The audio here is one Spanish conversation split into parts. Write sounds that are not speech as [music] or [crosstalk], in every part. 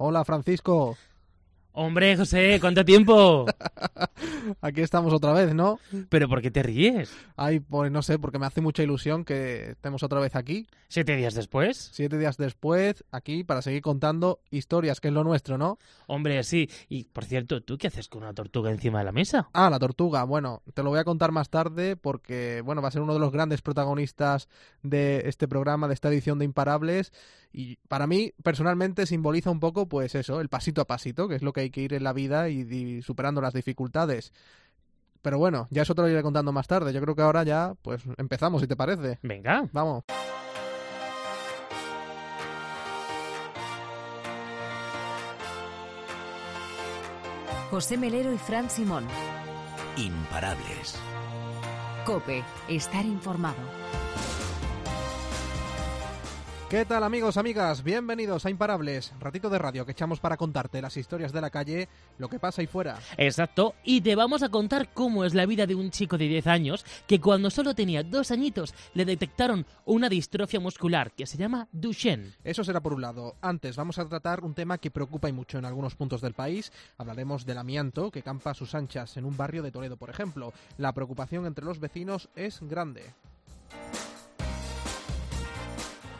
Hola, Francisco. Hombre, José, ¿cuánto tiempo? [laughs] Aquí estamos otra vez, ¿no? ¿Pero por qué te ríes? Ay, pues no sé, porque me hace mucha ilusión que estemos otra vez aquí. ¿Siete días después? Siete días después, aquí, para seguir contando historias, que es lo nuestro, ¿no? Hombre, sí. Y, por cierto, ¿tú qué haces con una tortuga encima de la mesa? Ah, la tortuga. Bueno, te lo voy a contar más tarde porque, bueno, va a ser uno de los grandes protagonistas de este programa, de esta edición de Imparables. Y para mí, personalmente, simboliza un poco, pues eso, el pasito a pasito, que es lo que hay que ir en la vida y, y superando las dificultades. Pero bueno, ya eso te lo iré contando más tarde. Yo creo que ahora ya, pues empezamos, si te parece. Venga. Vamos. José Melero y Fran Simón. Imparables. Cope, estar informado. ¿Qué tal amigos, amigas? Bienvenidos a Imparables, ratito de radio que echamos para contarte las historias de la calle, lo que pasa ahí fuera. Exacto, y te vamos a contar cómo es la vida de un chico de 10 años que cuando solo tenía dos añitos le detectaron una distrofia muscular que se llama Duchenne. Eso será por un lado. Antes vamos a tratar un tema que preocupa y mucho en algunos puntos del país. Hablaremos del amianto que campa a sus anchas en un barrio de Toledo, por ejemplo. La preocupación entre los vecinos es grande.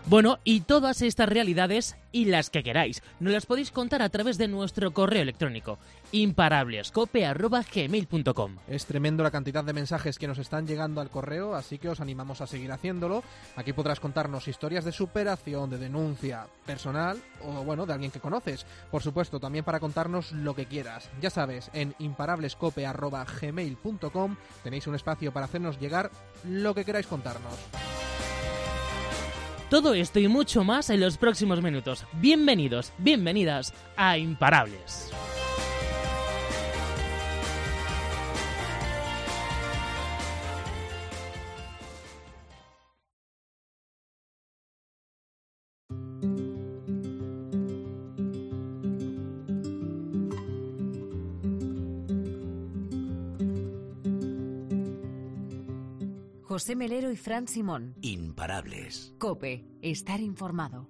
Bueno, y todas estas realidades y las que queráis, nos las podéis contar a través de nuestro correo electrónico imparablescope.gmail.com Es tremendo la cantidad de mensajes que nos están llegando al correo, así que os animamos a seguir haciéndolo. Aquí podrás contarnos historias de superación, de denuncia personal o bueno, de alguien que conoces. Por supuesto, también para contarnos lo que quieras. Ya sabes, en imparablescope.gmail.com tenéis un espacio para hacernos llegar lo que queráis contarnos. Todo esto y mucho más en los próximos minutos. Bienvenidos, bienvenidas a Imparables. José Melero y Fran Simón. Imparables. Cope, estar informado.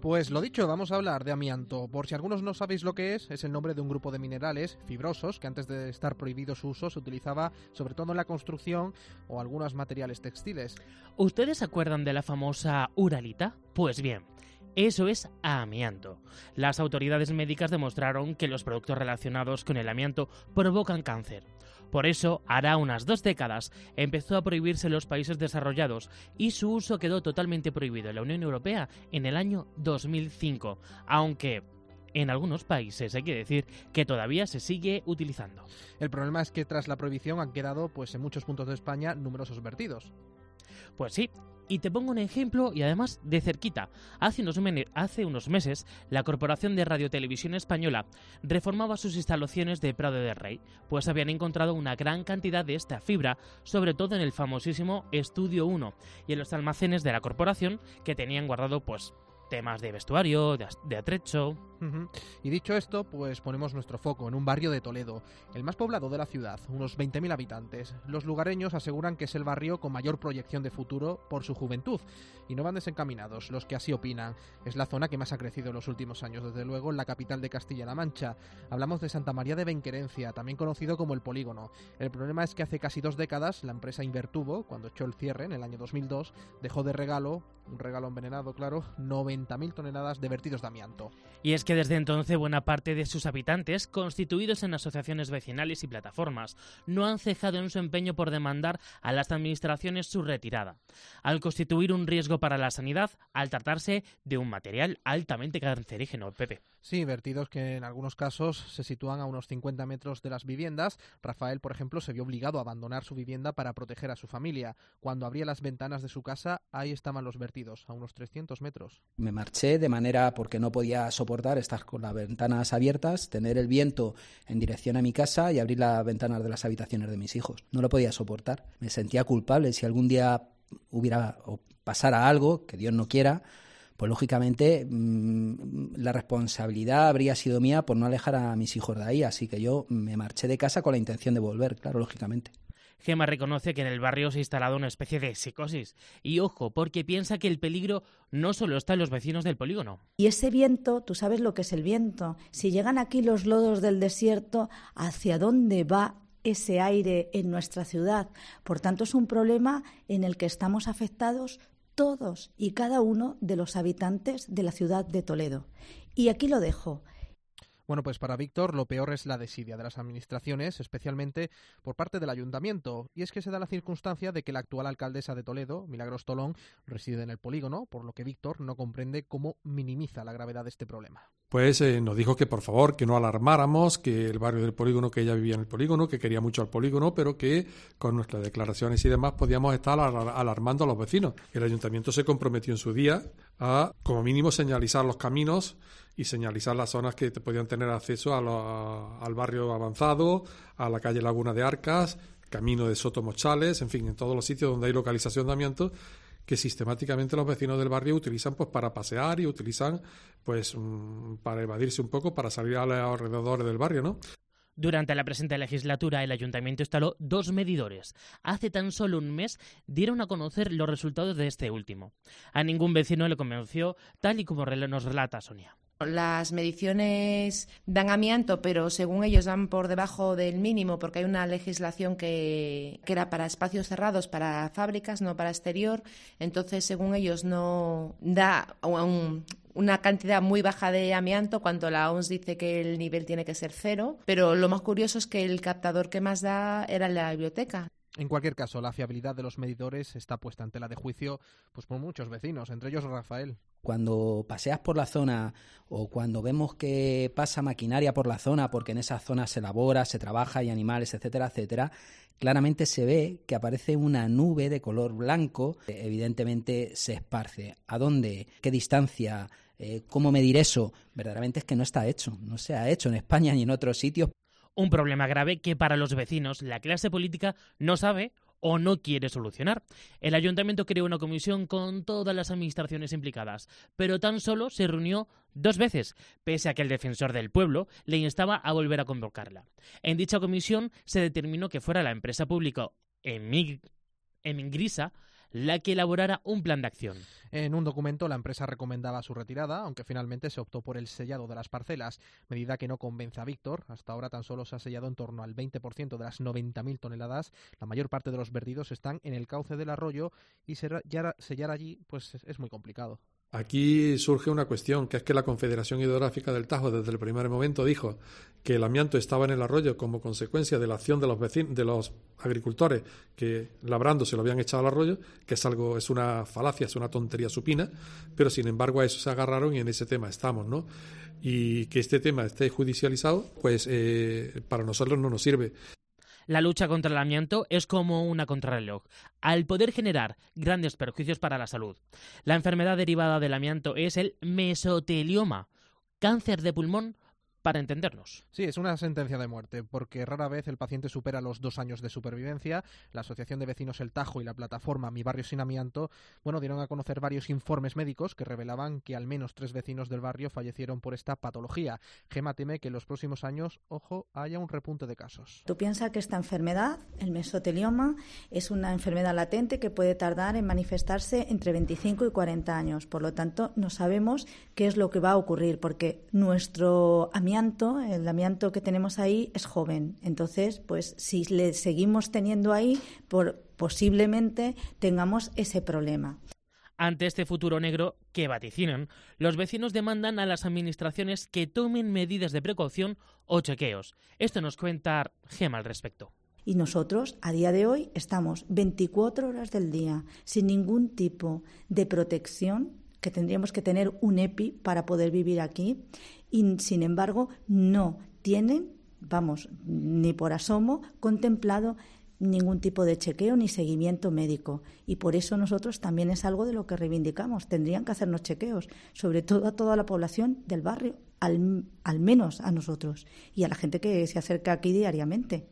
Pues lo dicho, vamos a hablar de amianto. Por si algunos no sabéis lo que es, es el nombre de un grupo de minerales fibrosos que antes de estar prohibido su uso se utilizaba sobre todo en la construcción o algunos materiales textiles. ¿Ustedes se acuerdan de la famosa uralita? Pues bien, eso es amianto. Las autoridades médicas demostraron que los productos relacionados con el amianto provocan cáncer. Por eso, hará unas dos décadas, empezó a prohibirse en los países desarrollados y su uso quedó totalmente prohibido en la Unión Europea en el año 2005, aunque en algunos países hay que decir que todavía se sigue utilizando. El problema es que tras la prohibición han quedado, pues en muchos puntos de España, numerosos vertidos. Pues sí, y te pongo un ejemplo y además de cerquita. Hace unos, meses, la Corporación de Radiotelevisión Española reformaba sus instalaciones de Prado de Rey, pues habían encontrado una gran cantidad de esta fibra, sobre todo en el famosísimo Estudio 1 y en los almacenes de la corporación que tenían guardado pues temas de vestuario, de, de atrecho. Y dicho esto, pues ponemos nuestro foco en un barrio de Toledo, el más poblado de la ciudad, unos 20.000 habitantes. Los lugareños aseguran que es el barrio con mayor proyección de futuro por su juventud, y no van desencaminados los que así opinan. Es la zona que más ha crecido en los últimos años, desde luego en la capital de Castilla-La Mancha. Hablamos de Santa María de Benquerencia, también conocido como el Polígono. El problema es que hace casi dos décadas la empresa Invertubo, cuando echó el cierre en el año 2002, dejó de regalo, un regalo envenenado, claro, 90.000 toneladas de vertidos de amianto. Y es que desde entonces buena parte de sus habitantes, constituidos en asociaciones vecinales y plataformas, no han cejado en su empeño por demandar a las administraciones su retirada, al constituir un riesgo para la sanidad, al tratarse de un material altamente cancerígeno. Sí, vertidos que en algunos casos se sitúan a unos 50 metros de las viviendas. Rafael, por ejemplo, se vio obligado a abandonar su vivienda para proteger a su familia. Cuando abría las ventanas de su casa, ahí estaban los vertidos, a unos 300 metros. Me marché de manera porque no podía soportar estar con las ventanas abiertas, tener el viento en dirección a mi casa y abrir las ventanas de las habitaciones de mis hijos. No lo podía soportar. Me sentía culpable. Si algún día hubiera o pasara algo, que Dios no quiera, pues lógicamente mmm, la responsabilidad habría sido mía por no alejar a mis hijos de ahí, así que yo me marché de casa con la intención de volver, claro, lógicamente. Gema reconoce que en el barrio se ha instalado una especie de psicosis. Y ojo, porque piensa que el peligro no solo está en los vecinos del polígono. Y ese viento, tú sabes lo que es el viento. Si llegan aquí los lodos del desierto, ¿hacia dónde va ese aire en nuestra ciudad? Por tanto, es un problema en el que estamos afectados todos y cada uno de los habitantes de la ciudad de Toledo. Y aquí lo dejo. Bueno, pues para Víctor lo peor es la desidia de las administraciones, especialmente por parte del ayuntamiento. Y es que se da la circunstancia de que la actual alcaldesa de Toledo, Milagros Tolón, reside en el polígono, por lo que Víctor no comprende cómo minimiza la gravedad de este problema. Pues eh, nos dijo que por favor que no alarmáramos, que el barrio del polígono, que ella vivía en el polígono, que quería mucho al polígono, pero que con nuestras declaraciones y demás podíamos estar alarmando a los vecinos. El ayuntamiento se comprometió en su día a, como mínimo, señalizar los caminos y señalizar las zonas que podían tener acceso al barrio avanzado, a la calle Laguna de Arcas, camino de Soto Mochales, en fin, en todos los sitios donde hay localización de amianto que sistemáticamente los vecinos del barrio utilizan pues para pasear y utilizan pues mm, para evadirse un poco, para salir a los alrededores del barrio, ¿no? Durante la presente legislatura, el ayuntamiento instaló dos medidores. Hace tan solo un mes dieron a conocer los resultados de este último. A ningún vecino le convenció, tal y como nos relata Sonia. Las mediciones dan amianto, pero según ellos dan por debajo del mínimo porque hay una legislación que, era para espacios cerrados, para fábricas, no para exterior. Entonces, según ellos, no da una cantidad muy baja de amianto cuando la OMS dice que el nivel tiene que ser cero. Pero lo más curioso es que el captador que más da era la biblioteca. En cualquier caso, la fiabilidad de los medidores está puesta en tela de juicio pues por muchos vecinos, entre ellos Rafael. Cuando paseas por la zona o cuando vemos que pasa maquinaria por la zona, porque en esa zona se elabora, se trabaja, hay animales, etcétera, etcétera, claramente se ve que aparece una nube de color blanco, evidentemente se esparce. ¿A dónde? ¿Qué distancia? Eh, ¿Cómo medir eso? Verdaderamente es que no está hecho, no se ha hecho en España ni en otros sitios. Un problema grave que para los vecinos la clase política no sabe o no quiere solucionar. El ayuntamiento creó una comisión con todas las administraciones implicadas, pero tan solo se reunió dos veces, pese a que el defensor del pueblo le instaba a volver a convocarla. En dicha comisión se determinó que fuera la empresa pública Emingrisa la que elaborara un plan de acción. En un documento, la empresa recomendaba su retirada, aunque finalmente se optó por el sellado de las parcelas, medida que no convence a Víctor. Hasta ahora tan solo se ha sellado en torno al 20% de las 90.000 toneladas. La mayor parte de los vertidos están en el cauce del arroyo y sellar allí pues es muy complicado. Aquí surge una cuestión, que es que la Confederación Hidrográfica del Tajo desde el primer momento dijo que el amianto estaba en el arroyo como consecuencia de la acción de los vecinos, de los agricultores que labrando se lo habían echado al arroyo, que es algo, es una falacia, es una tontería supina, pero sin embargo a eso se agarraron y en ese tema estamos, ¿no? Y que este tema esté judicializado, pues eh, para nosotros no nos sirve. La lucha contra el amianto es como una contrarreloj, al poder generar grandes perjuicios para la salud. La enfermedad derivada del amianto es el mesotelioma, cáncer de pulmón para entendernos. Sí, es una sentencia de muerte, porque rara vez el paciente supera los dos años de supervivencia. La Asociación de Vecinos El Tajo y la plataforma Mi Barrio Sin Amianto, bueno, dieron a conocer varios informes médicos que revelaban que al menos tres vecinos del barrio fallecieron por esta patología. Gema teme que en los próximos años, ojo, haya un repunte de casos. Tú piensas que esta enfermedad, el mesotelioma, es una enfermedad latente que puede tardar en manifestarse entre 25 y 40 años. Por lo tanto, no sabemos qué es lo que va a ocurrir, porque nuestro amianto el amianto que tenemos ahí es joven. Entonces, pues si le seguimos teniendo ahí, por, posiblemente tengamos ese problema. Ante este futuro negro que vaticinan, los vecinos demandan a las administraciones que tomen medidas de precaución o chequeos. Esto nos cuenta Gema al respecto. Y nosotros, a día de hoy, estamos 24 horas del día sin ningún tipo de protección que tendríamos que tener un EPI para poder vivir aquí y sin embargo no tienen, vamos, ni por asomo contemplado ningún tipo de chequeo ni seguimiento médico. Y por eso nosotros también es algo de lo que reivindicamos. Tendrían que hacernos chequeos, sobre todo a toda la población del barrio, al, al menos a nosotros y a la gente que se acerca aquí diariamente.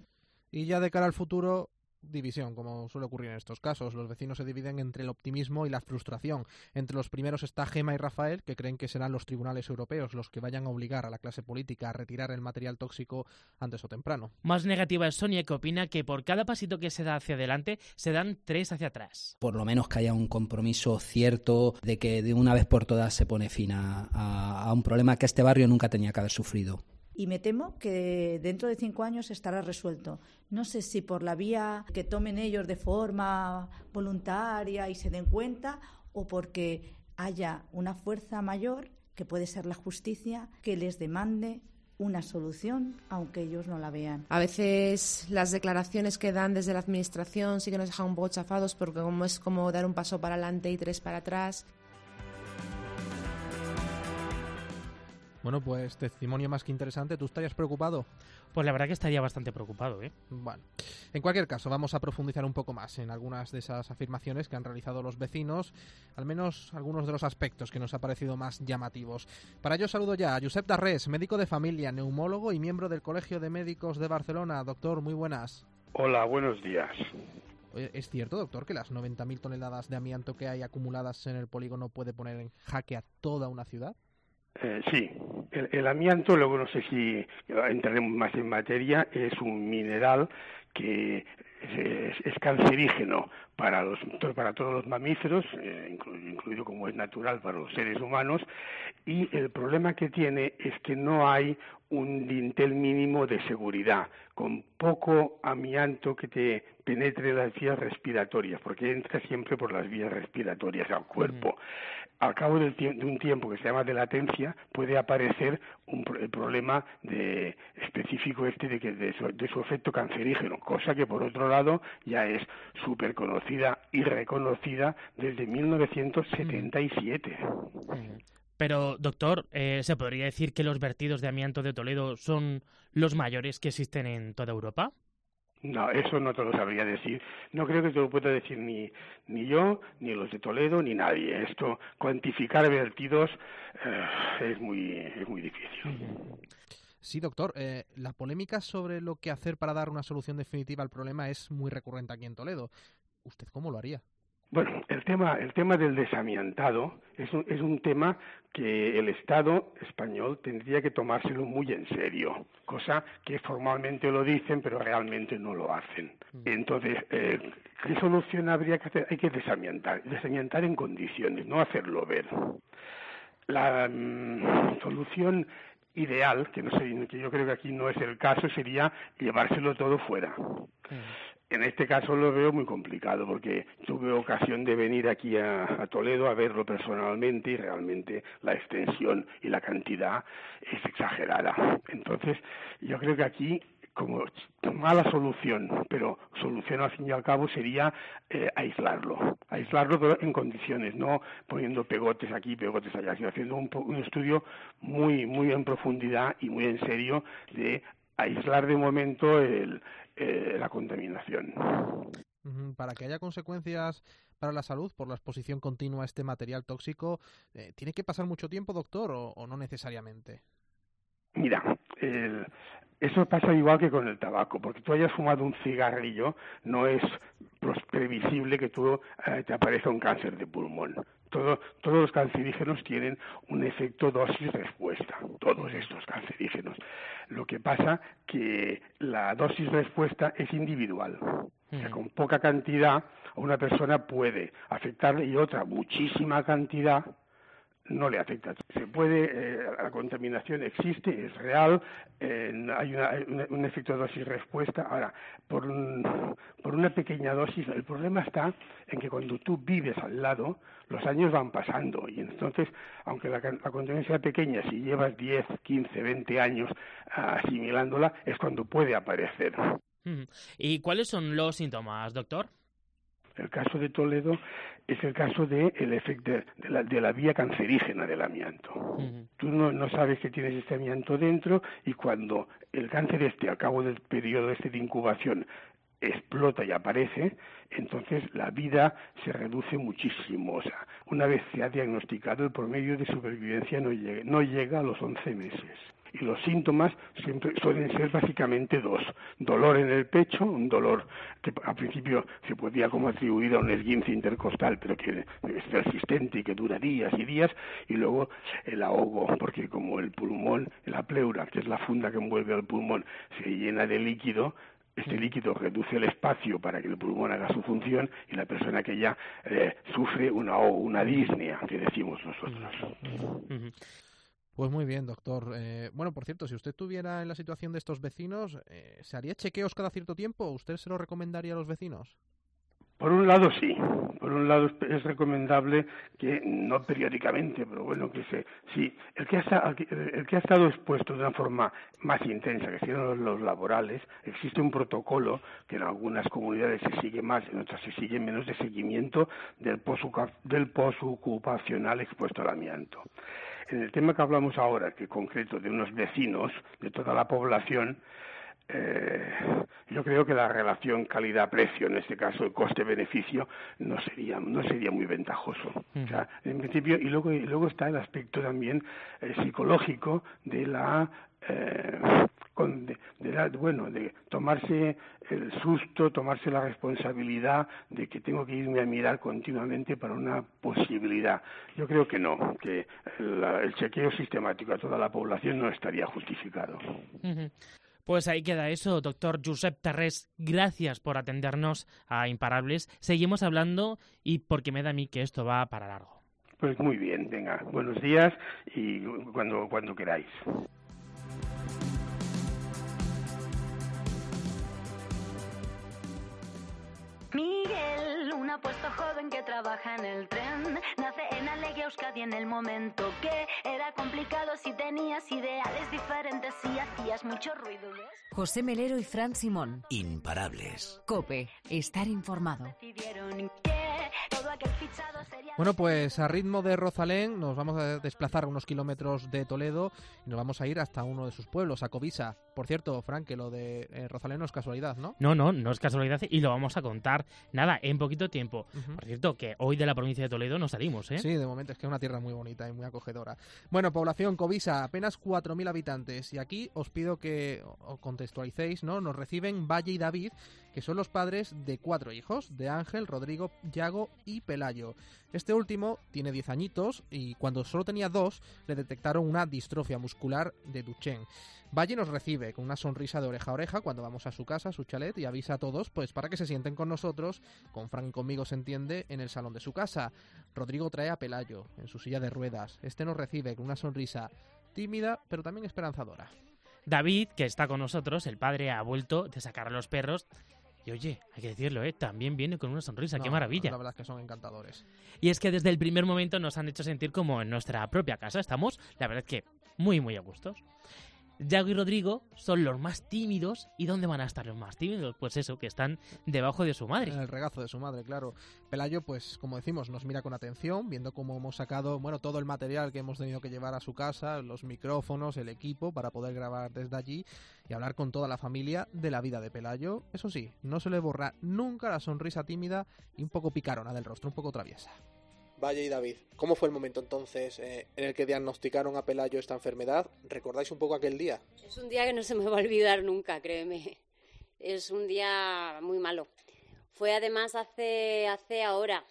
Y ya de cara al futuro, división, como suele ocurrir en estos casos. Los vecinos se dividen entre el optimismo y la frustración. Entre los primeros está Gema y Rafael, que creen que serán los tribunales europeos los que vayan a obligar a la clase política a retirar el material tóxico antes o temprano. Más negativa es Sonia, que opina que por cada pasito que se da hacia adelante, se dan tres hacia atrás. Por lo menos que haya un compromiso cierto de que de una vez por todas se pone fin a, a un problema que este barrio nunca tenía que haber sufrido y me temo que dentro de cinco años estará resuelto. No sé si por la vía que tomen ellos de forma voluntaria y se den cuenta o porque haya una fuerza mayor, que puede ser la justicia, que les demande una solución, aunque ellos no la vean. A veces las declaraciones que dan desde la Administración sí que nos dejan un poco chafados porque es como dar un paso para adelante y tres para atrás. Bueno, pues testimonio más que interesante. ¿Tú estarías preocupado? Pues la verdad que estaría bastante preocupado, ¿eh? Bueno, en cualquier caso, vamos a profundizar un poco más en algunas de esas afirmaciones que han realizado los vecinos, al menos algunos de los aspectos que nos ha parecido más llamativos. Para ello saludo ya a Josep Darrés, médico de familia, neumólogo y miembro del Colegio de Médicos de Barcelona. Doctor, muy buenas. Hola, buenos días. ¿Es cierto, doctor, que las 90.000 toneladas de amianto que hay acumuladas en el polígono puede poner en jaque a toda una ciudad? Eh, sí, el, amianto, luego no sé si entraremos más en materia, es un mineral que es, cancerígeno para, los, para todos los mamíferos, eh, incluido como es natural para los seres humanos, y el problema que tiene es que no hay un dintel mínimo de seguridad, con poco amianto que te penetre las vías respiratorias, porque entra siempre por las vías respiratorias al cuerpo al cabo de un tiempo que se llama de latencia, puede aparecer un el problema de, específico este de, que de, su, efecto cancerígeno, cosa que por otro lado ya es súper conocida y reconocida desde 1977. Pero, doctor, eh, ¿se podría decir que los vertidos de amianto de Toledo son los mayores que existen en toda Europa? No, eso no te lo sabría decir. No creo que te lo pueda decir ni, ni yo, ni los de Toledo, ni nadie. Esto, cuantificar vertidos eh, es, muy, es muy difícil. Sí, doctor. Eh, la polémica sobre lo que hacer para dar una solución definitiva al problema es muy recurrente aquí en Toledo. ¿Usted cómo lo haría? Bueno, el tema, el tema del desamiantado es un, es un tema que el Estado español tendría que tomárselo muy en serio, cosa que formalmente lo dicen, pero realmente no lo hacen. Mm. Entonces, eh, ¿qué solución habría que hacer? Hay que desamiantar, desamiantar en condiciones, no hacerlo ver. La mm, solución ideal, que no sé, que yo creo que aquí no es el caso, sería llevárselo todo fuera. Mm. En este caso lo veo muy complicado porque tuve ocasión de venir aquí a, Toledo a verlo personalmente y realmente la extensión y la cantidad es exagerada. Entonces, yo creo que aquí como mala solución, pero solución al fin y al cabo sería eh, aislarlo, aislarlo pero en condiciones, no poniendo pegotes aquí, pegotes allá, sino haciendo un, un estudio muy, muy en profundidad y muy en serio de aislar de momento el, eh, la contaminación. Para que haya consecuencias para la salud por la exposición continua a este material tóxico, eh, ¿tiene que pasar mucho tiempo, doctor, o, no necesariamente? Mira, eso pasa igual que con el tabaco, porque tú hayas fumado un cigarrillo, no es previsible que tú eh, te aparezca un cáncer de pulmón todos los cancerígenos tienen un efecto dosis-respuesta, todos estos cancerígenos. Lo que pasa que la dosis-respuesta es individual. O sea, con poca cantidad una persona puede afectarle y otra muchísima cantidad no le afecta. Se puede, eh, la contaminación existe, es real, eh, hay un efecto dosis-respuesta. Ahora, por, por una pequeña dosis, el problema está en que cuando tú vives al lado, los años van pasando y entonces, aunque la, la contaminación sea pequeña, si llevas 10, 15, 20 años asimilándola, es cuando puede aparecer. ¿Y cuáles son los síntomas, doctor? El caso de Toledo es el caso de el efecto de, la, de la vía cancerígena del amianto. Tú no, no, sabes que tienes este amianto dentro y cuando el cáncer este, al cabo del periodo este de incubación, explota y aparece, entonces la vida se reduce muchísimo. O sea, una vez se ha diagnosticado, el promedio de supervivencia no llega, no llega a los 11 meses. Y los síntomas siempre suelen ser básicamente dos. Dolor en el pecho, un dolor que al principio se podía como atribuir a un esguince intercostal, pero que es persistente y que dura días y días, y luego el ahogo, porque como el pulmón, la pleura, que es la funda que envuelve al pulmón, se llena de líquido, este líquido reduce el espacio para que el pulmón haga su función y la persona que ya eh, sufre una, una disnea, que decimos nosotros. Pues muy bien, doctor. Eh, bueno, por cierto, si usted estuviera en la situación de estos vecinos, eh, ¿se haría chequeos cada cierto tiempo? ¿Usted se lo recomendaría a los vecinos? Por un lado sí, por un lado es recomendable que no periódicamente, pero bueno que se, sí, el que ha, el que ha estado expuesto de una forma más intensa, que son los, laborales, existe un protocolo que en algunas comunidades se sigue más, en otras se sigue menos de seguimiento del del posocupacional expuesto al amianto. En el tema que hablamos ahora, que concreto de unos vecinos de toda la población, eh, yo creo que la relación calidad-precio, en este caso el coste-beneficio, no sería, no sería muy ventajoso. O sea, en principio, y luego, y luego está el aspecto también eh, psicológico de la, eh, de, bueno, de tomarse el susto, tomarse la responsabilidad de que tengo que irme a mirar continuamente para una posibilidad. Yo creo que no, que el, chequeo sistemático a toda la población no estaría justificado. Pues ahí queda eso, doctor Josep Terrés. Gracias por atendernos a Imparables. Seguimos hablando y porque me da a mí que esto va para largo. Pues muy bien, venga, buenos días y cuando, cuando queráis. Un apuesto joven que trabaja en el tren, nace en Alegia Euskadi en el momento que era complicado si tenías ideales diferentes y hacías mucho ruido. José Melero y Fran Simón. Imparables. Cope, estar informado. Bueno, pues a ritmo de Rosalén nos vamos a desplazar unos kilómetros de Toledo y nos vamos a ir hasta uno de sus pueblos, a Covisa. Por cierto, Frank, que lo de eh, Rosalén no es casualidad, ¿no? No, no, no es casualidad y lo vamos a contar, nada, en poquito tiempo. Por cierto, que hoy de la provincia de Toledo no salimos, ¿eh? Sí, de momento es que es una tierra muy bonita y muy acogedora. Bueno, población Covisa, apenas 4.000 habitantes y aquí os pido que os contextualicéis, ¿no? Nos reciben Valle y David, que son los padres de cuatro hijos, de Ángel, Rodrigo, Yago y Pelayo. Este último tiene 10 añitos y cuando solo tenía dos le detectaron una distrofia muscular de Duchenne. Valle nos recibe con una sonrisa de oreja a oreja cuando vamos a su casa, a su chalet y avisa a todos pues para que se sienten con nosotros, con Frank y conmigo se entiende, en el salón de su casa. Rodrigo trae a Pelayo en su silla de ruedas. Este nos recibe con una sonrisa tímida pero también esperanzadora. David, que está con nosotros, el padre ha vuelto de sacar a los perros y oye, hay que decirlo, ¿eh? también viene con una sonrisa, qué maravilla. La verdad es que son encantadores. Y es que desde el primer momento nos han hecho sentir como en nuestra propia casa. Estamos, la verdad es que muy, muy a gustos. Yago y Rodrigo son los más tímidos. ¿Y dónde van a estar los más tímidos? Pues eso, que están debajo de su madre. En el regazo de su madre, claro. Pelayo, pues como decimos, nos mira con atención, viendo cómo hemos sacado, bueno, todo el material que hemos tenido que llevar a su casa, los micrófonos, el equipo, para poder grabar desde allí y hablar con toda la familia de la vida de Pelayo. Eso sí, no se le borra nunca la sonrisa tímida y un poco picarona del rostro, un poco traviesa. Valle y David, ¿cómo fue el momento entonces eh, en el que diagnosticaron a Pelayo esta enfermedad? ¿Recordáis un poco aquel día? Es un día que no se me va a olvidar nunca, créeme. Es un día muy malo. Fue además hace, hace ahora.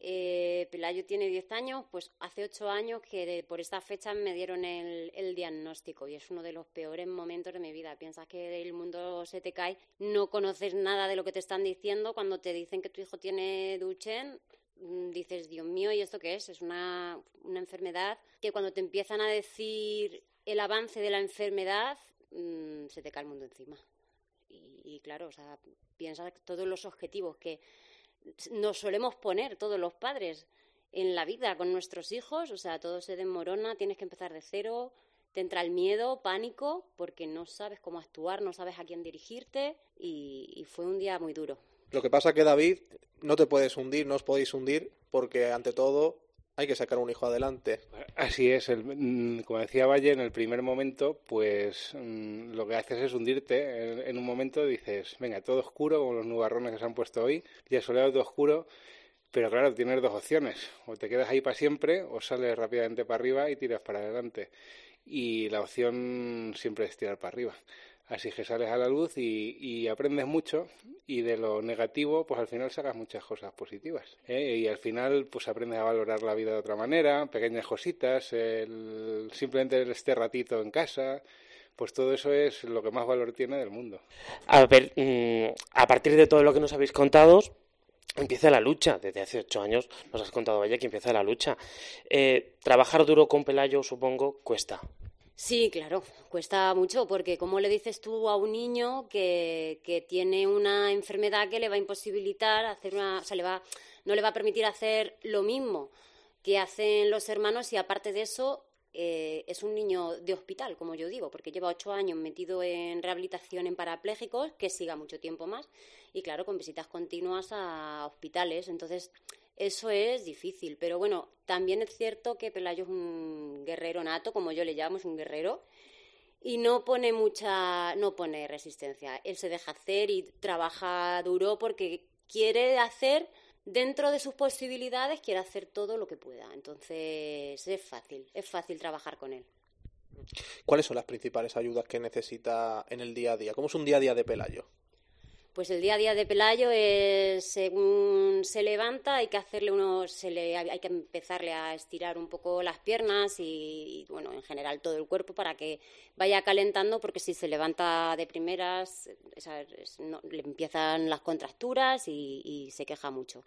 Eh, Pelayo tiene 10 años, pues hace 8 años que por esta fecha me dieron el, el, diagnóstico y es uno de los peores momentos de mi vida. Piensas que el mundo se te cae, no conoces nada de lo que te están diciendo. Cuando te dicen que tu hijo tiene Duchenne, dices, Dios mío, ¿y esto qué es? Es una, una enfermedad que cuando te empiezan a decir el avance de la enfermedad, mm, se te cae el mundo encima. Y, claro, o sea, piensas todos los objetivos que nos solemos poner todos los padres en la vida con nuestros hijos, o sea, todo se desmorona, tienes que empezar de cero, te entra el miedo, pánico, porque no sabes cómo actuar, no sabes a quién dirigirte y fue un día muy duro. Lo que pasa que David, no te puedes hundir, no os podéis hundir, porque ante todo hay que sacar un hijo adelante. Así es, mm, como decía Valle, en el primer momento, pues mm, lo que haces es hundirte. En, un momento dices, venga, todo oscuro, como los nubarrones que se han puesto hoy, ya soleado todo oscuro, Pero claro, tienes dos opciones. O te quedas ahí para siempre o sales rápidamente para arriba y tiras para adelante. Y la opción siempre es tirar para arriba. Así que sales a la luz y, aprendes mucho y de lo negativo pues al final sacas muchas cosas positivas. ¿eh? Y al final pues aprendes a valorar la vida de otra manera, pequeñas cositas, el, simplemente este ratito en casa, pues todo eso es lo que más valor tiene del mundo. A ver, mm, a partir de todo lo que nos habéis contado, empieza la lucha. Desde hace ocho años nos has contado, vaya, que empieza la lucha. Eh, trabajar duro con Pelayo, supongo, cuesta. Sí, claro, cuesta mucho porque como le dices tú a un niño que, que tiene una enfermedad que le va a imposibilitar hacer una, o sea, le va, no le va a permitir hacer lo mismo que hacen los hermanos y aparte de eso eh, es un niño de hospital, como yo digo, porque lleva ocho años metido en rehabilitación en parapléjicos, que siga mucho tiempo más, y claro, con visitas continuas a hospitales. Entonces, eso es difícil. Pero bueno, también es cierto que Pelayo es un guerrero nato, como yo le llamo, es un guerrero, y no pone mucha, no pone resistencia. Él se deja hacer y trabaja duro porque quiere hacer dentro de sus posibilidades quiere hacer todo lo que pueda. Entonces es fácil, es fácil trabajar con él. ¿Cuáles son las principales ayudas que necesita en el día a día? ¿Cómo es un día a día de Pelayo? Pues el día a día de Pelayo es según se levanta hay que hacerle unos, se le, hay que empezarle a estirar un poco las piernas y, bueno en general todo el cuerpo para que vaya calentando porque si se levanta de primeras le empiezan las contracturas y, se queja mucho.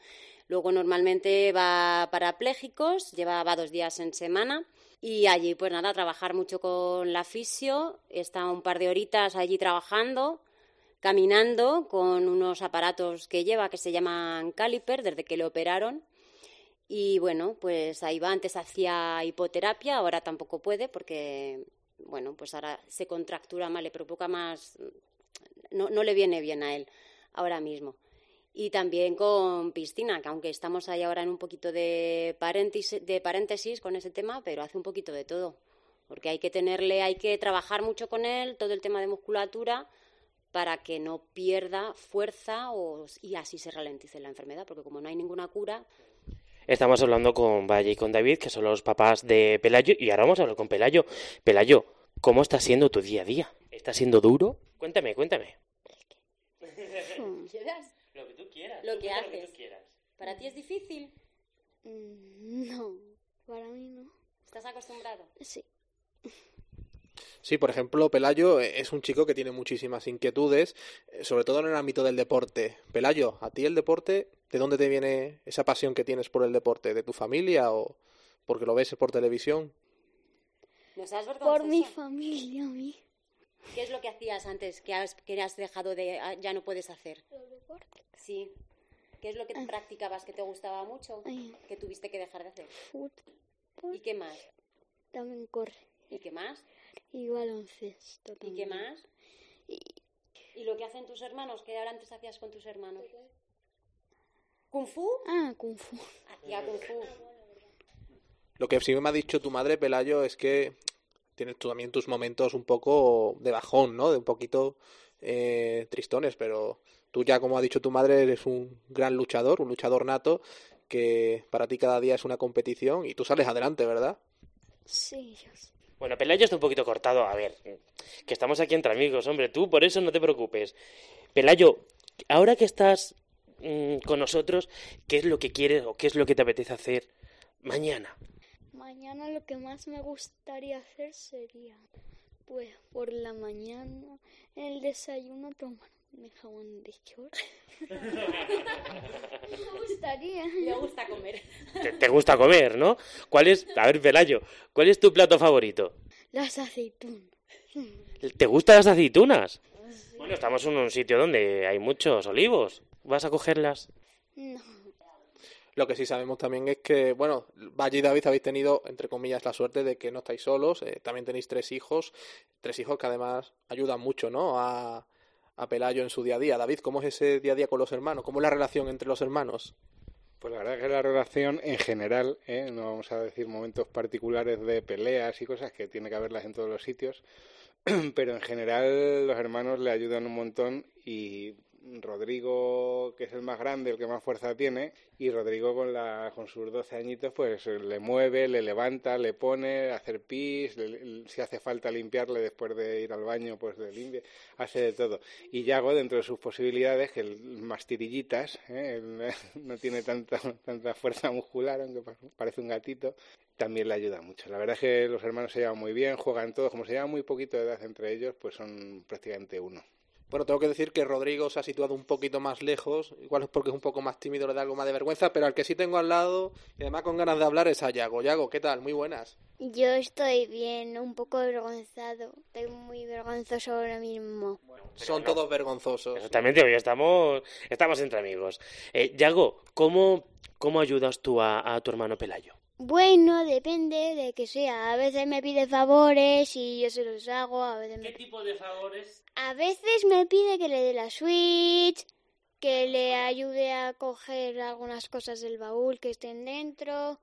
Luego normalmente va parapléjicos, lleva va dos días en semana y allí pues nada trabajar mucho con la fisio, está un par de horitas allí trabajando caminando con unos aparatos que lleva que se llaman caliper desde que le operaron. Y bueno, pues ahí va. Antes hacía hipoterapia, ahora tampoco puede porque, bueno, pues ahora se contractura más, le provoca más. No, no le viene bien a él ahora mismo. Y también con piscina, que aunque estamos ahí ahora en un poquito de paréntesis, de paréntesis con ese tema, pero hace un poquito de todo. Porque hay que tenerle, hay que trabajar mucho con él, todo el tema de musculatura para que no pierda fuerza o, y así se ralentice la enfermedad, porque como no hay ninguna cura. Estamos hablando con Valle y con David, que son los papás de Pelayo, y ahora vamos a hablar con Pelayo. Pelayo, ¿cómo está siendo tu día a día? ¿Está siendo duro? Cuéntame, cuéntame. ¿Quieras? [laughs] Lo que tú quieras. Lo que haces. Lo que tú quieras. ¿Para ti es difícil? Mm, no, para mí no. ¿Estás acostumbrado? Sí. Sí, por ejemplo, Pelayo es un chico que tiene muchísimas inquietudes, eh, sobre todo en el ámbito del deporte. Pelayo, ¿a ti el deporte, de dónde te viene esa pasión que tienes por el deporte? ¿De tu familia o porque lo ves por televisión? ¿No seas por mi familia, a mí. ¿Qué es lo que hacías antes que has, que has dejado de, ah, ya no puedes hacer? El deporte. Sí. ¿Qué es lo que practicabas que te gustaba mucho? Que tuviste que dejar de hacer. Fútbol. ¿Y qué más? También corre. ¿Y qué más? Y baloncesto ¿Y qué más? Y... lo que hacen tus hermanos? ¿Qué ahora antes hacías con tus hermanos? ¿Kung Fu? Ah, Kung Fu. Hacía Kung Fu. Lo que sí me ha dicho tu madre, Pelayo, es que tienes tú también tus momentos un poco de bajón, ¿no? De un poquito eh, tristones, pero tú ya, como ha dicho tu madre, eres un gran luchador, un luchador nato, que para ti cada día es una competición y tú sales adelante, ¿verdad? Sí, yo sé. Bueno, Pelayo está un poquito cortado. A ver, que estamos aquí entre amigos, hombre. Tú por eso no te preocupes. Pelayo, ahora que estás mm, con nosotros, ¿qué es lo que quieres o qué es lo que te apetece hacer mañana? Mañana lo que más me gustaría hacer sería, pues, por la mañana, el desayuno tomar mi jabón de short. [laughs] me gustaría. Me gusta comer. Te, gusta comer, ¿no? ¿Cuál es, a ver, Pelayo, ¿cuál es tu plato favorito? Las aceitunas. ¿Te gustan las aceitunas? Bueno, estamos en un sitio donde hay muchos olivos. ¿Vas a cogerlas? No. Lo que sí sabemos también es que, bueno, Valle y David habéis tenido, entre comillas, la suerte de que no estáis solos. Eh, también tenéis tres hijos, tres hijos que además ayudan mucho, ¿no? A, a Pelayo en su día a día. David, ¿cómo es ese día a día con los hermanos? ¿Cómo es la relación entre los hermanos? Pues la verdad es que la relación en general, ¿eh? no vamos a decir momentos particulares de peleas y cosas que tiene que haberlas en todos los sitios, [clears throat] pero en general los hermanos le ayudan un montón y Rodrigo, que es el más grande, el que más fuerza tiene, y Rodrigo con, la, con sus 12 añitos, pues le mueve, le levanta, le pone, hacer pis, si hace falta limpiarle después de ir al baño, pues le limpia, hace de todo. Y Yago, dentro de sus posibilidades, que el más tirillitas, ¿eh? [laughs] no tiene tanta, tanta fuerza muscular, aunque parece un gatito, también le ayuda mucho. La verdad es que los hermanos se llevan muy bien, juegan todos, como se llevan muy poquito de edad entre ellos, pues son prácticamente uno. Bueno, tengo que decir que Rodrigo se ha situado un poquito más lejos, igual es porque es un poco más tímido, le da algo más de vergüenza, pero al que sí tengo al lado y además con ganas de hablar es a Yago. Yago, ¿qué tal? Muy buenas. Yo estoy bien, un poco avergonzado, estoy muy vergonzoso ahora mismo. Son todos vergonzosos. Exactamente, hoy estamos, estamos entre amigos. Eh, Yago, ¿cómo, ¿cómo ayudas tú a, a tu hermano Pelayo? Bueno, depende de que sea. A veces me pide favores y yo se los hago. A veces ¿Qué tipo de favores? A veces me pide que le dé la Switch, que le ayude a coger algunas cosas del baúl que estén dentro.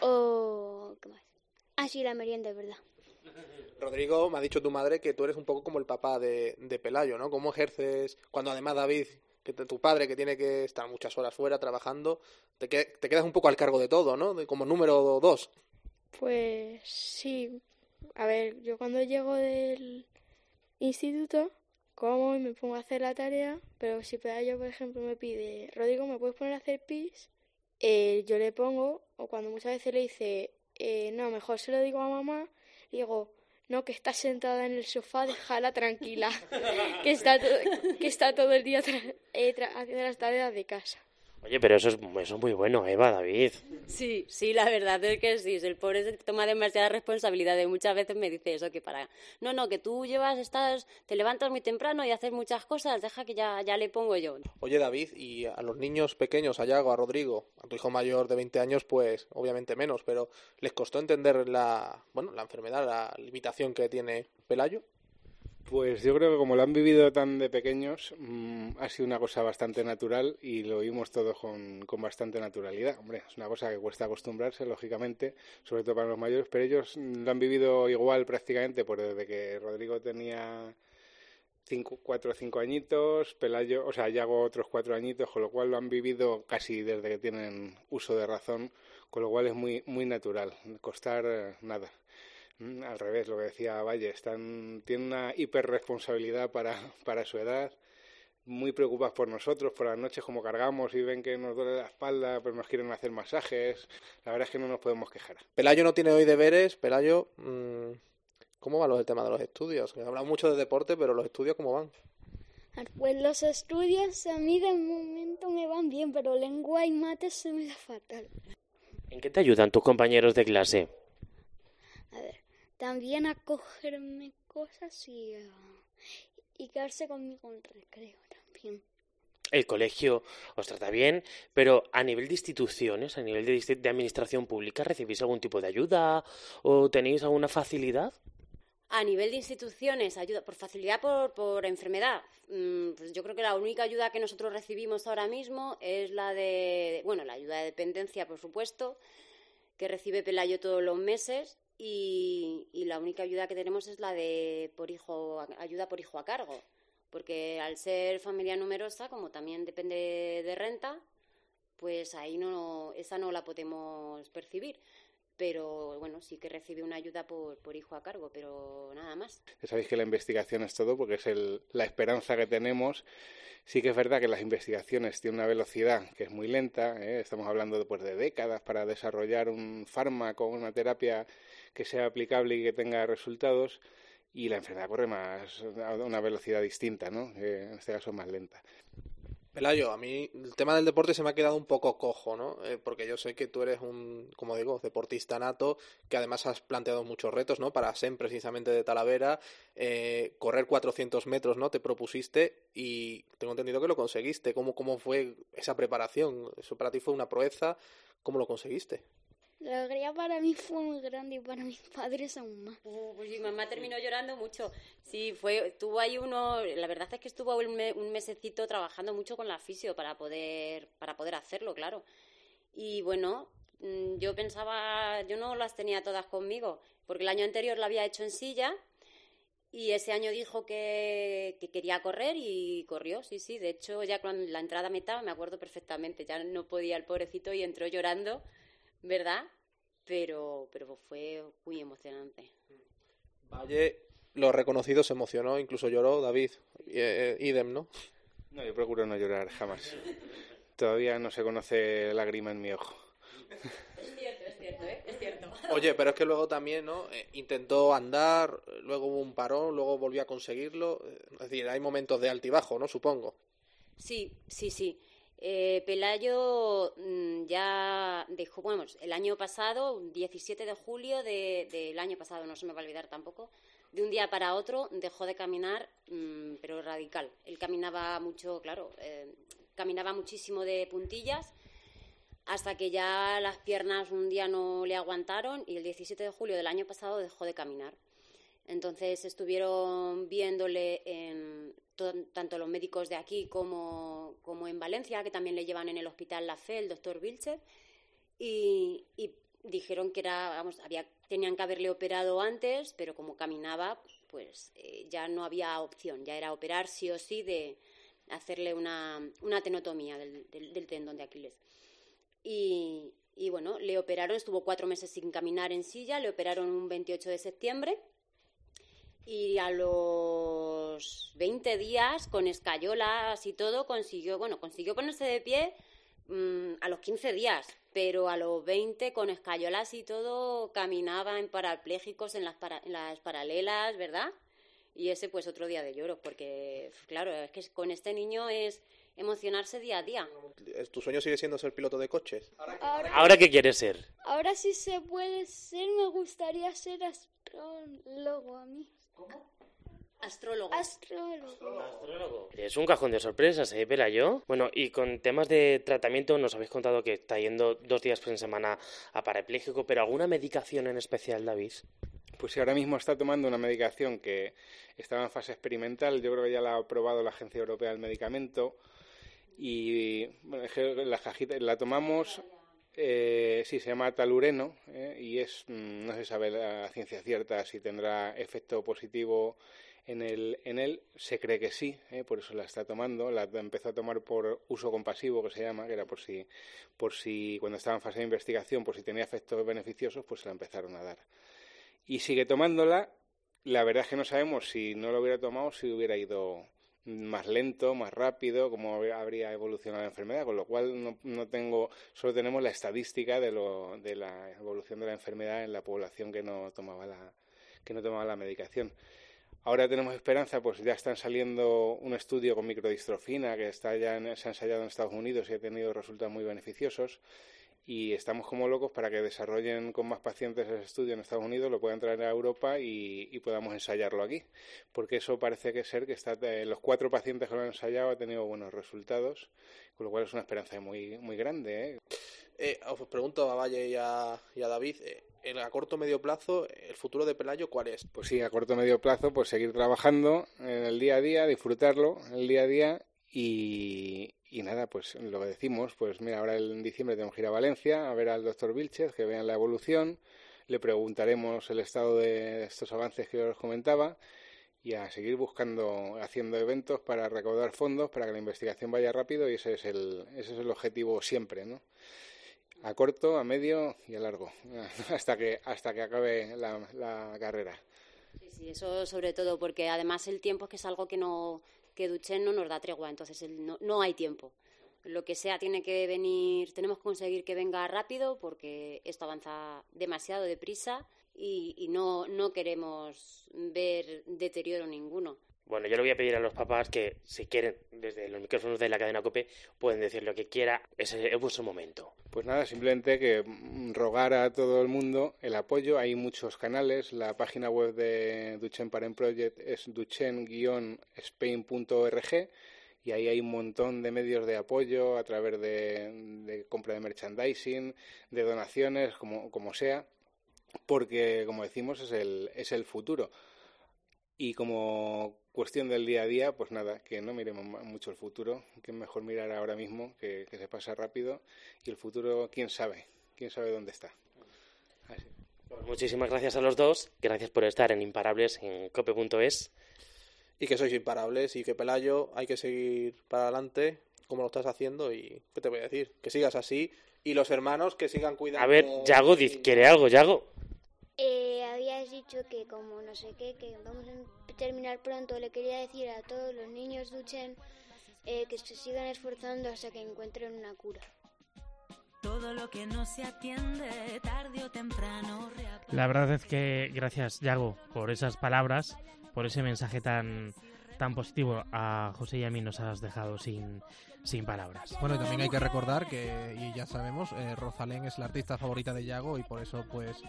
O... ¿Qué más? Así la merienda, es verdad. Rodrigo, me ha dicho tu madre que tú eres un poco como el papá de, de Pelayo, ¿no? ¿Cómo ejerces cuando además David que tu padre que tiene que estar muchas horas fuera trabajando, te, te quedas un poco al cargo de todo, ¿no? De, como número dos. Pues sí. A ver, yo cuando llego del instituto, como y me pongo a hacer la tarea, pero si yo, por ejemplo, me pide, Rodrigo, ¿me puedes poner a hacer pis? Eh, yo le pongo, o cuando muchas veces le dice, eh, no, mejor se lo digo a mamá, digo, no, que está sentada en el sofá, déjala tranquila, [laughs] que está, que está todo el día eh, haciendo las tareas de casa. Oye, pero eso es, eso es muy bueno, Eva, David. Sí, sí, la verdad es que sí. El pobre toma demasiada responsabilidad. Y muchas veces me dice eso, que para... No, no, que tú llevas, estás, te levantas muy temprano y haces muchas cosas, deja que ya, ya le pongo yo. Oye, David, y a los niños pequeños, a Yago, a Rodrigo, a tu hijo mayor de 20 años, pues obviamente menos, pero ¿les costó entender la, bueno, la enfermedad, la limitación que tiene Pelayo? Pues yo creo que como lo han vivido tan de pequeños, mm, ha sido una cosa bastante natural y lo vimos todos con, con, bastante naturalidad. Hombre, es una cosa que cuesta acostumbrarse, lógicamente, sobre todo para los mayores, pero ellos lo han vivido igual prácticamente, por desde que Rodrigo tenía cinco, cuatro o cinco añitos, Pelayo, o sea, ya hago otros cuatro añitos, con lo cual lo han vivido casi desde que tienen uso de razón, con lo cual es muy, muy natural, costar eh, nada. Mm, al revés, lo que decía Valle, están, tienen una hiperresponsabilidad para, [laughs] para su edad, muy preocupados por nosotros, por las noches como cargamos y ven que nos duele la espalda, pues nos quieren hacer masajes. La verdad es que no nos podemos quejar. Pelayo no tiene hoy deberes. Pelayo, mmm, ¿cómo van los el tema de los estudios? Hablamos mucho de deporte, pero los estudios, ¿cómo van? Pues los estudios a mí de momento me van bien, pero lengua y mates se me da fatal. ¿En qué te ayudan tus compañeros de clase? A ver, también a cogerme cosas y, y quedarse conmigo en recreo también. El colegio os trata bien, pero a nivel de instituciones, a nivel de, de administración pública, ¿recibís algún tipo de ayuda o tenéis alguna facilidad? A nivel de instituciones, ayuda por facilidad por, por enfermedad. Mm, pues yo creo que la única ayuda que nosotros recibimos ahora mismo es la de, bueno, la ayuda de dependencia, por supuesto, que recibe Pelayo todos los meses y, la única ayuda que tenemos es la de por hijo, ayuda por hijo a cargo, porque al ser familia numerosa, como también depende de renta, pues ahí no, esa no la podemos percibir pero bueno, sí que recibe una ayuda por, por hijo a cargo, pero nada más. Sabéis que la investigación es todo porque es el, la esperanza que tenemos. Sí que es verdad que las investigaciones tienen una velocidad que es muy lenta, ¿eh? estamos hablando de, pues, de décadas para desarrollar un fármaco, una terapia que sea aplicable y que tenga resultados y la enfermedad corre más a una velocidad distinta, ¿no? en este caso más lenta. Pelayo, a mí el tema del deporte se me ha quedado un poco cojo, ¿no? Eh, porque yo sé que tú eres un, como digo, deportista nato, que además has planteado muchos retos, ¿no? Para SEM precisamente de Talavera, eh, correr 400 metros, ¿no? Te propusiste y tengo entendido que lo conseguiste. ¿Cómo, ¿Cómo fue esa preparación? ¿Eso para ti fue una proeza? ¿Cómo lo conseguiste? La alegría para mí fue muy grande y para mis padres aún más. pues mi mamá terminó llorando mucho. Sí, fue, tuvo ahí uno, la verdad es que estuvo un, un mesecito trabajando mucho con la fisio para poder, para poder hacerlo, claro. Y bueno, mm, yo pensaba, yo no las tenía todas conmigo, porque el año anterior la había hecho en silla Y ese año dijo que, que, quería correr y corrió, sí, sí. De hecho, ya con la entrada a meta me acuerdo perfectamente. Ya no podía el pobrecito y entró llorando, ¿verdad? Pero, pero fue muy emocionante. Valle, lo reconocido, se emocionó, incluso lloró David. Eh, idem, ¿no? No, yo procuro no llorar jamás. Todavía no se conoce lágrima en mi ojo. Es cierto, es cierto, ¿eh? Es cierto. Oye, pero es que luego también, ¿no? Eh, intentó andar, luego hubo un parón, luego volvió a conseguirlo. Es decir, hay momentos de altibajo, ¿no? Supongo. Sí, sí, sí. Eh, Pelayo mm, ya dejó, bueno, el año pasado, 17 de julio de- del año pasado, no se me va a olvidar tampoco, de un día para otro dejó de caminar, mm, pero radical. Él caminaba mucho, claro, eh, caminaba muchísimo de puntillas hasta que ya las piernas un día no le aguantaron y el 17 de julio del año pasado dejó de caminar. Entonces estuvieron viéndole tanto los médicos de aquí como, como en Valencia, que también le llevan en el hospital La Fe, el doctor Vilcher, y, dijeron que era, vamos, había, tenían que haberle operado antes, pero como caminaba, pues eh, ya no había opción, ya era operar sí o sí de hacerle una, una tenotomía del tendón de Aquiles. Y, y bueno, le operaron, estuvo cuatro meses sin caminar en silla, le operaron un 28 de septiembre y a los 20 días, con escayolas y todo, consiguió, bueno, consiguió ponerse de pie mm, a los 15 días, pero a los 20, con escayolas y todo, caminaba en parapléjicos en las, para- en las paralelas, ¿verdad? Y ese, pues, otro día de lloro, porque, claro, es que con este niño es emocionarse día a día. ¿Tu sueño sigue siendo ser piloto de coches? Ahora, ¿Ahora qué quieres ser? ahora sí se puede ser, me gustaría ser astrólogo a mí. Astrólogo. Astrólogo. Es un cajón de sorpresas, ¿eh, Pelayo? Bueno, y con temas de tratamiento nos habéis contado que está yendo dos días por semana a parapléjico, pero ¿alguna medicación en especial, David? Pues sí, ahora mismo está tomando una medicación que estaba en fase experimental. Yo creo que ya la ha aprobado la Agencia Europea del Medicamento. Y bueno, la cajita la tomamos, eh, sí, se llama talureno eh, y es, mm, no se sabe la ciencia cierta si tendrá efecto positivo en, el, en él. Se cree que sí, eh, por eso la está tomando. La empezó a tomar por uso compasivo, que se llama, que era por si, por si cuando estaba en fase de investigación, por si tenía efectos beneficiosos, pues la empezaron a dar y sigue tomándola. La verdad es que no sabemos si no lo hubiera tomado, si hubiera ido más lento, más rápido, cómo habría evolucionado la enfermedad, con lo cual no, no tengo, solo tenemos la estadística de, lo, de la evolución de la enfermedad en la población que no tomaba la, que no tomaba la medicación. Ahora tenemos esperanza, pues ya están saliendo un estudio con microdistrofina que está ya en- se ha ensayado en Estados Unidos y ha tenido resultados muy beneficiosos y estamos como locos para que desarrollen con más pacientes ese estudio en Estados Unidos, lo puedan traer a Europa y, y podamos ensayarlo aquí, porque eso parece que ser que está eh, los cuatro pacientes que lo han ensayado ha tenido buenos resultados, con lo cual es una esperanza muy muy grande. ¿eh? Eh, os pregunto a Valle y a, y a David, eh, en a corto medio plazo, ¿el futuro de Pelayo cuál es? Pues sí, a corto medio plazo, pues seguir trabajando en el día a día, disfrutarlo en el día a día y, nada, pues lo que decimos, pues mira, ahora en diciembre tenemos que ir a Valencia a ver al doctor Vilchez, que vean la evolución, le preguntaremos el estado de estos avances que os comentaba y a seguir buscando, haciendo eventos para recaudar fondos, para que la investigación vaya rápido y ese es el, ese es el objetivo siempre, ¿no? A corto, a medio y a largo, [laughs] hasta que, hasta que acabe la, la carrera. Sí, sí, eso sobre todo, porque además el tiempo es que es algo que no que Duchen no nos da tregua, entonces no, no hay tiempo. Lo que sea tiene que venir, tenemos que conseguir que venga rápido porque esto avanza demasiado deprisa y, y no, no queremos ver deterioro ninguno. Bueno, yo le voy a pedir a los papás que, si quieren, desde los micrófonos de la cadena COPE, pueden decir lo que quiera. Ese es vuestro momento. Pues nada, simplemente que mm, rogar a todo el mundo el apoyo. Hay muchos canales. La página web de Duchen Parent Project es duchen-spain.org y ahí hay un montón de medios de apoyo a través de, de compra de merchandising, de donaciones, como, como sea, porque, como decimos, es el, es el futuro. Y como cuestión del día a día, pues nada, que no miremos mucho el futuro, que es mejor mirar ahora mismo, que, que se pasa rápido, y el futuro, quién sabe, quién sabe dónde está. Así. Muchísimas gracias a los dos. Gracias por estar en Imparables en cope.es. Y que sois imparables y que Pelayo hay que seguir para adelante como lo estás haciendo y ¿qué te voy a decir? Que sigas así y los hermanos que sigan cuidando. A ver, Yago quiere algo, Yago. Eh, habías dicho que como no sé qué, que vamos a terminar pronto, le quería decir a todos los niños duchen eh, que se sigan esforzando hasta que encuentren una cura. Todo lo que no se atiende, tarde o temprano, reaparece. La verdad es que gracias, Yago, por esas palabras, por ese mensaje tan, tan positivo a José y a mí nos has dejado sin, sin palabras. Bueno, y también hay que recordar que, y ya sabemos, eh, Rosalén es la artista favorita de Yago y por eso, pues,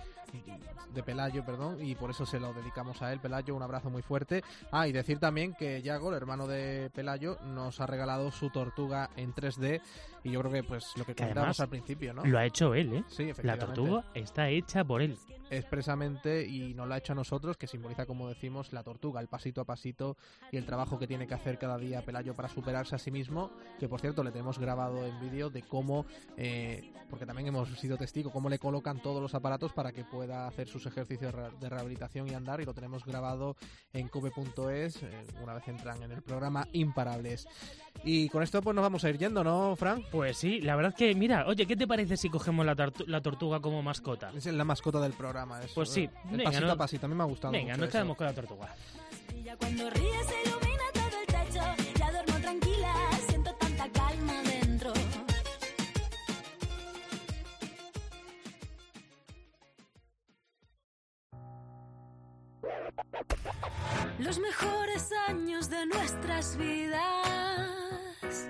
de Pelayo, perdón, y por eso se lo dedicamos a él, Pelayo, un abrazo muy fuerte. Ah, y decir también que Yago, el hermano de Pelayo, nos ha regalado su tortuga en 3D y yo creo que, pues, lo que Que comentábamos al principio, ¿no? lo ha hecho él, ¿eh? Sí, La efectivamente. tortuga está hecha por él. expresamente y nos la ha hecho a nosotros, que simboliza, como decimos, la tortuga, el pasito a pasito y el trabajo que tiene que hacer cada día Pelayo para superarse a sí mismo, que por cierto le tenemos grabado en vídeo de cómo, eh, porque también hemos sido testigos, cómo le colocan todos los aparatos para que pueda hacer sus ejercicios de rehabilitación y andar y lo tenemos grabado en cope.es eh, una vez entran en el programa Imparables. Y con esto pues nos vamos a ir yendo, ¿no, Fran? Pues sí, la verdad que, mira, oye, ¿qué te parece si cogemos la, la tortuga como mascota? Es la mascota del programa. eso, Pues sí, eh, el venga, pasito ¿no? a pasito, a mí me ha gustado Venga, mucho nos eso. quedamos con la tortuga. Cuando ríes se ilumina todo el techo, ya duermo tranquila, siento tanta calma dentro. Los mejores años de nuestras vidas.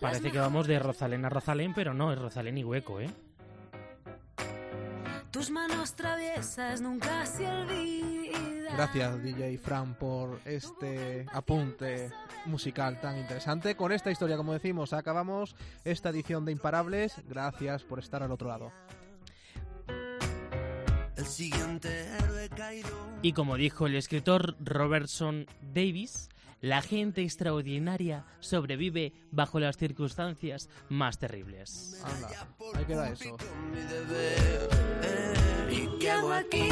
Parece que vamos de Rosalén a Rosalén, pero no, es Rosalén y hueco, ¿eh? Tus manos traviesas nunca se olvidan. Gracias DJ Fran por este apunte musical tan interesante. Con esta historia, como decimos, acabamos esta edición de Imparables. Gracias por estar al otro lado. El siguiente héroe caído. Y como dijo el escritor Robertson Davis, la gente extraordinaria sobrevive bajo las circunstancias más terribles. Anda, ahí queda eso que hago aquí,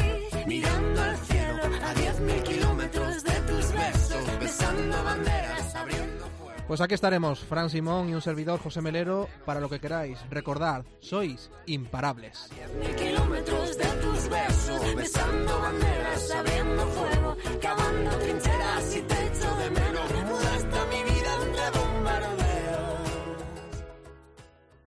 mirando al cielo, a 10.000 kilómetros de tus besos, besando banderas, abriendo fuego. Pues aquí estaremos, Fran Simón y un servidor, José Melero, para lo que queráis. Recordad, sois imparables. A 10.000 kilómetros de tus besos, besando banderas, abriendo fuego, cavando trincheras y techo de menos.